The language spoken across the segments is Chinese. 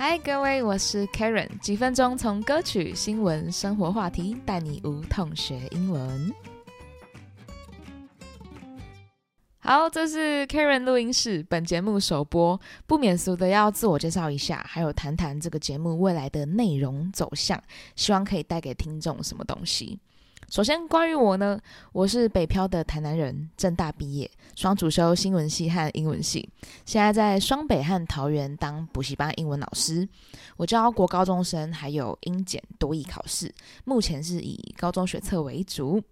嗨，各位，我是 Karen，几分钟从歌曲、新闻、生活话题带你无痛学英文。好，这是 Karen 录音室，本节目首播，不免俗的要自我介绍一下，还有谈谈这个节目未来的内容走向，希望可以带给听众什么东西。首先，关于我呢，我是北漂的台南人，正大毕业，双主修新闻系和英文系，现在在双北和桃园当补习班英文老师。我教国高中生，还有英检多艺考试，目前是以高中学测为主。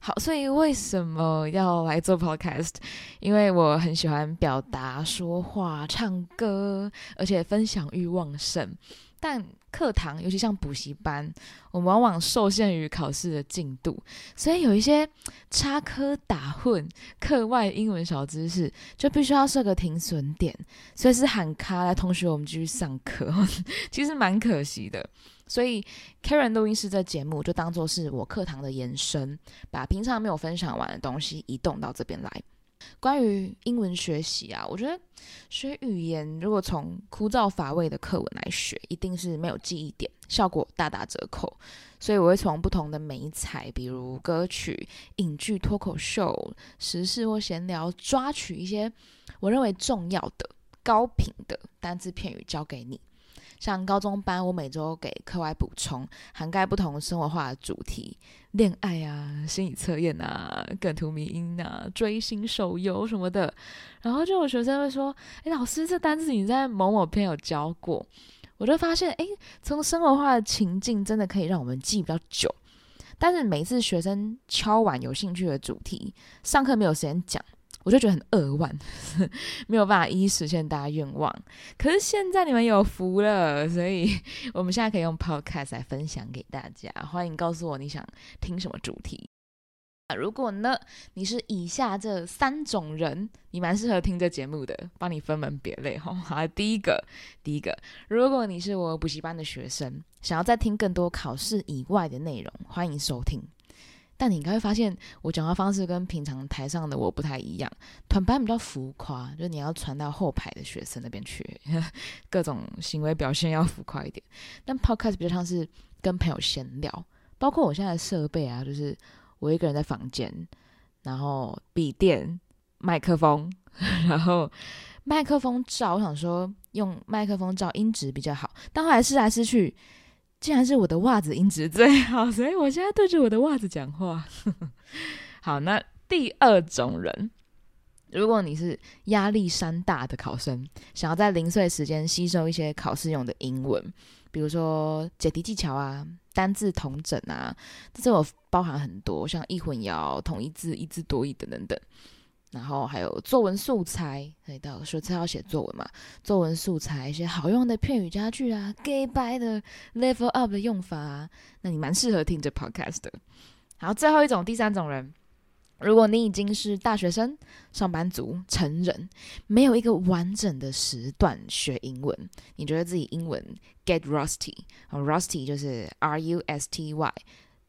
好，所以为什么要来做 podcast？因为我很喜欢表达、说话、唱歌，而且分享欲旺盛。但课堂，尤其像补习班，我们往往受限于考试的进度，所以有一些插科打诨、课外英文小知识，就必须要设个停损点，随时喊卡来同学，我们继续上课，其实蛮可惜的。所以 Karen 录音室这节目就当做是我课堂的延伸，把平常没有分享完的东西移动到这边来。关于英文学习啊，我觉得学语言如果从枯燥乏味的课文来学，一定是没有记忆点，效果大打折扣。所以我会从不同的美彩，比如歌曲、影剧、脱口秀、时事或闲聊，抓取一些我认为重要的、高频的单字片语教给你。像高中班，我每周给课外补充，涵盖不同生活化的主题，恋爱啊、心理测验啊、梗图迷音啊、追星手游什么的。然后就有学生会说：“哎，老师，这单词你在某某篇有教过？”我就发现，哎，从生活化的情境真的可以让我们记比较久。但是每次学生敲完有兴趣的主题，上课没有时间讲。我就觉得很扼腕，没有办法一一实现大家愿望。可是现在你们有福了，所以 我们现在可以用 Podcast 来分享给大家。欢迎告诉我你想听什么主题。啊，如果呢你是以下这三种人，你蛮适合听这节目的，帮你分门别类哈。好，第一个，第一个，如果你是我补习班的学生，想要再听更多考试以外的内容，欢迎收听。但你应该会发现，我讲话方式跟平常台上的我不太一样。团班比较浮夸，就是你要传到后排的学生那边去，各种行为表现要浮夸一点。但 podcast 比较像是跟朋友闲聊，包括我现在的设备啊，就是我一个人在房间，然后笔电、麦克风，然后麦克风照，我想说用麦克风照音质比较好，但后来试来试去。竟然是我的袜子音质最好，所以我现在对着我的袜子讲话。好，那第二种人，如果你是压力山大的考生，想要在零碎时间吸收一些考试用的英文，比如说解题技巧啊、单字同整啊，这我包含很多，像一混淆、同一字、一字多义等等等。然后还有作文素材，以到说次要写作文嘛，作文素材一些好用的片语佳句啊，gay by 的 level up 的用法啊，那你蛮适合听这 podcast 的。好，最后一种第三种人，如果你已经是大学生、上班族、成人，没有一个完整的时段学英文，你觉得自己英文 get rusty，rusty 就是 r u s t y，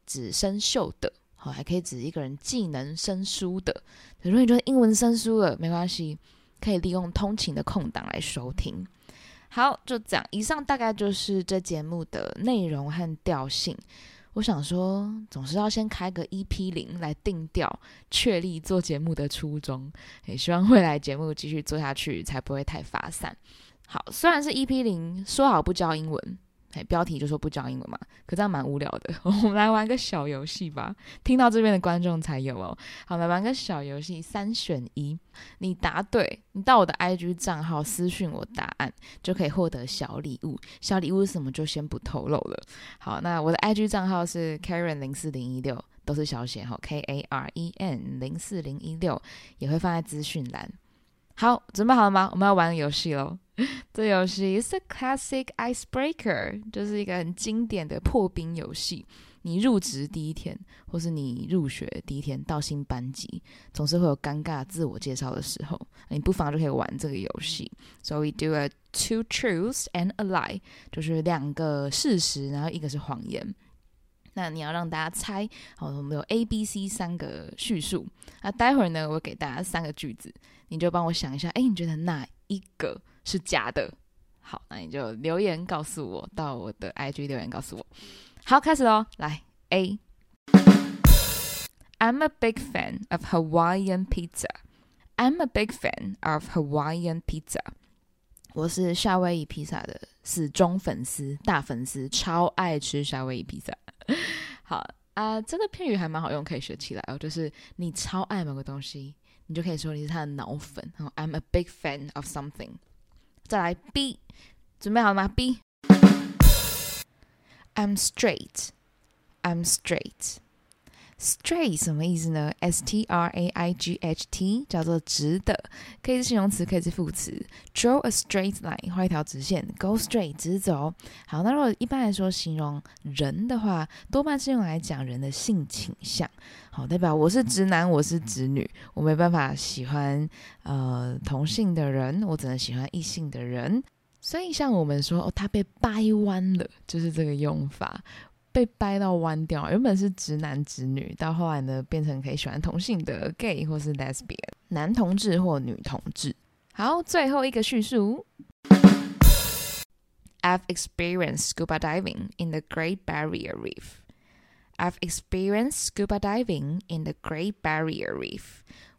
指生锈的。好，还可以指一个人技能生疏的。如果你觉得英文生疏了，没关系，可以利用通勤的空档来收听。好，就这样。以上大概就是这节目的内容和调性。我想说，总是要先开个 EP 零来定调，确立做节目的初衷。也希望未来节目继续做下去，才不会太发散。好，虽然是 EP 零，说好不教英文。哎，标题就说不教英文嘛，可这样蛮无聊的。我们来玩个小游戏吧，听到这边的观众才有哦。好，来玩个小游戏，三选一，你答对，你到我的 IG 账号私讯我答案，就可以获得小礼物。小礼物是什么就先不透露了。好，那我的 IG 账号是 Karen 零四零一六，都是小写哈，K A R E N 零四零一六，也会放在资讯栏。好，准备好了吗？我们要玩游戏喽。这游戏是 classic icebreaker，就是一个很经典的破冰游戏。你入职第一天，或是你入学第一天到新班级，总是会有尴尬自我介绍的时候，你不妨就可以玩这个游戏。So we do a two truths and a lie，就是两个事实，然后一个是谎言。那你要让大家猜，好，我们有 A、B、C 三个叙述。那待会儿呢，我给大家三个句子，你就帮我想一下，哎，你觉得哪一个？是假的，好，那你就留言告诉我，到我的 IG 留言告诉我。好，开始喽，来 A。I'm a big fan of Hawaiian pizza. I'm a big fan of Hawaiian pizza. 我是夏威夷披萨的死忠粉丝、大粉丝，超爱吃夏威夷披萨。好啊，这个片语还蛮好用，可以学起来哦。就是你超爱某个东西，你就可以说你是他的脑粉。然后 I'm a big fan of something。再来 B，准备好了吗？B，I'm straight. I'm straight. Straight 什么意思呢？S T R A I G H T 叫做直的，可以是形容词，可以是副词。Draw a straight line，画一条直线。Go straight，直走。好，那如果一般来说形容人的话，多半是用来讲人的性倾向。好，代表我是直男，我是直女，我没办法喜欢呃同性的人，我只能喜欢异性的人。所以像我们说哦，他被掰弯了，就是这个用法。被掰到弯掉，原本是直男直女，到后来呢变成可以喜欢同性的 gay 或是 lesbian 男同志或女同志。好，最后一个叙述：I've experienced scuba diving in the Great Barrier Reef. I've experienced scuba diving in the Great Barrier Reef.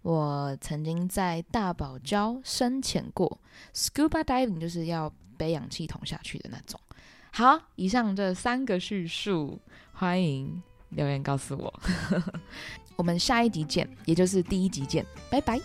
我曾经在大堡礁深潜过。Scuba diving 就是要背氧气筒下去的那种。好，以上这三个叙述，欢迎留言告诉我。我们下一集见，也就是第一集见，拜拜。